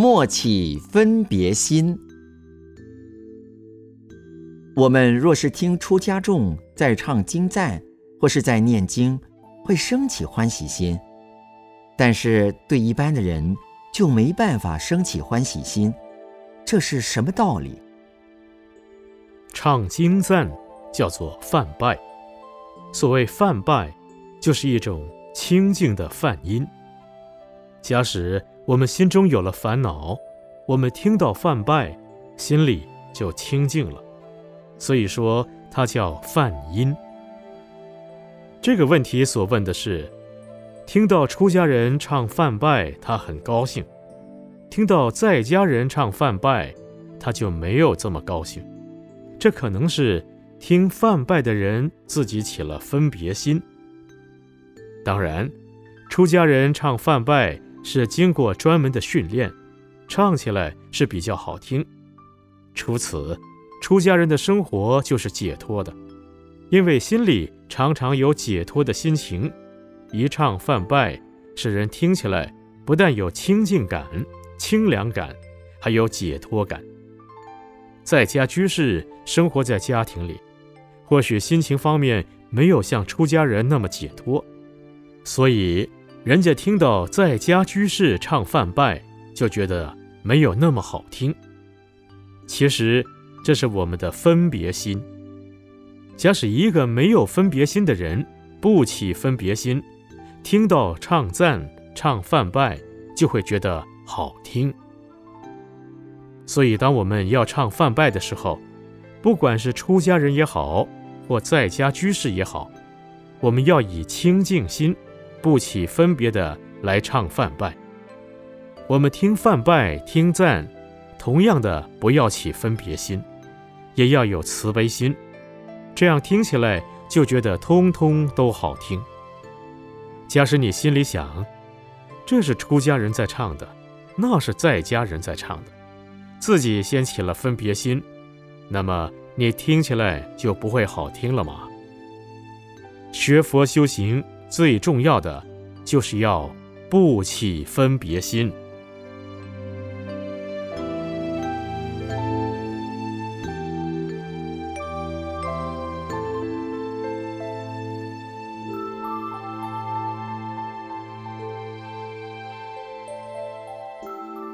莫起分别心。我们若是听出家众在唱经赞，或是在念经，会升起欢喜心；但是对一般的人就没办法升起欢喜心，这是什么道理？唱经赞叫做梵拜，所谓梵拜，就是一种清净的梵音。假使我们心中有了烦恼，我们听到梵拜，心里就清净了。所以说，它叫梵音。这个问题所问的是：听到出家人唱梵拜，他很高兴；听到在家人唱梵拜，他就没有这么高兴。这可能是听梵拜的人自己起了分别心。当然，出家人唱梵拜。是经过专门的训练，唱起来是比较好听。除此，出家人的生活就是解脱的，因为心里常常有解脱的心情，一唱梵拜，使人听起来不但有清净感、清凉感，还有解脱感。在家居士生活在家庭里，或许心情方面没有像出家人那么解脱，所以。人家听到在家居士唱梵拜，就觉得没有那么好听。其实这是我们的分别心。假使一个没有分别心的人不起分别心，听到唱赞、唱梵拜，就会觉得好听。所以，当我们要唱梵拜的时候，不管是出家人也好，或在家居士也好，我们要以清净心。不起分别的来唱梵拜，我们听梵拜听赞，同样的不要起分别心，也要有慈悲心，这样听起来就觉得通通都好听。假使你心里想，这是出家人在唱的，那是在家人在唱的，自己先起了分别心，那么你听起来就不会好听了吗？学佛修行。最重要的，就是要不起分别心。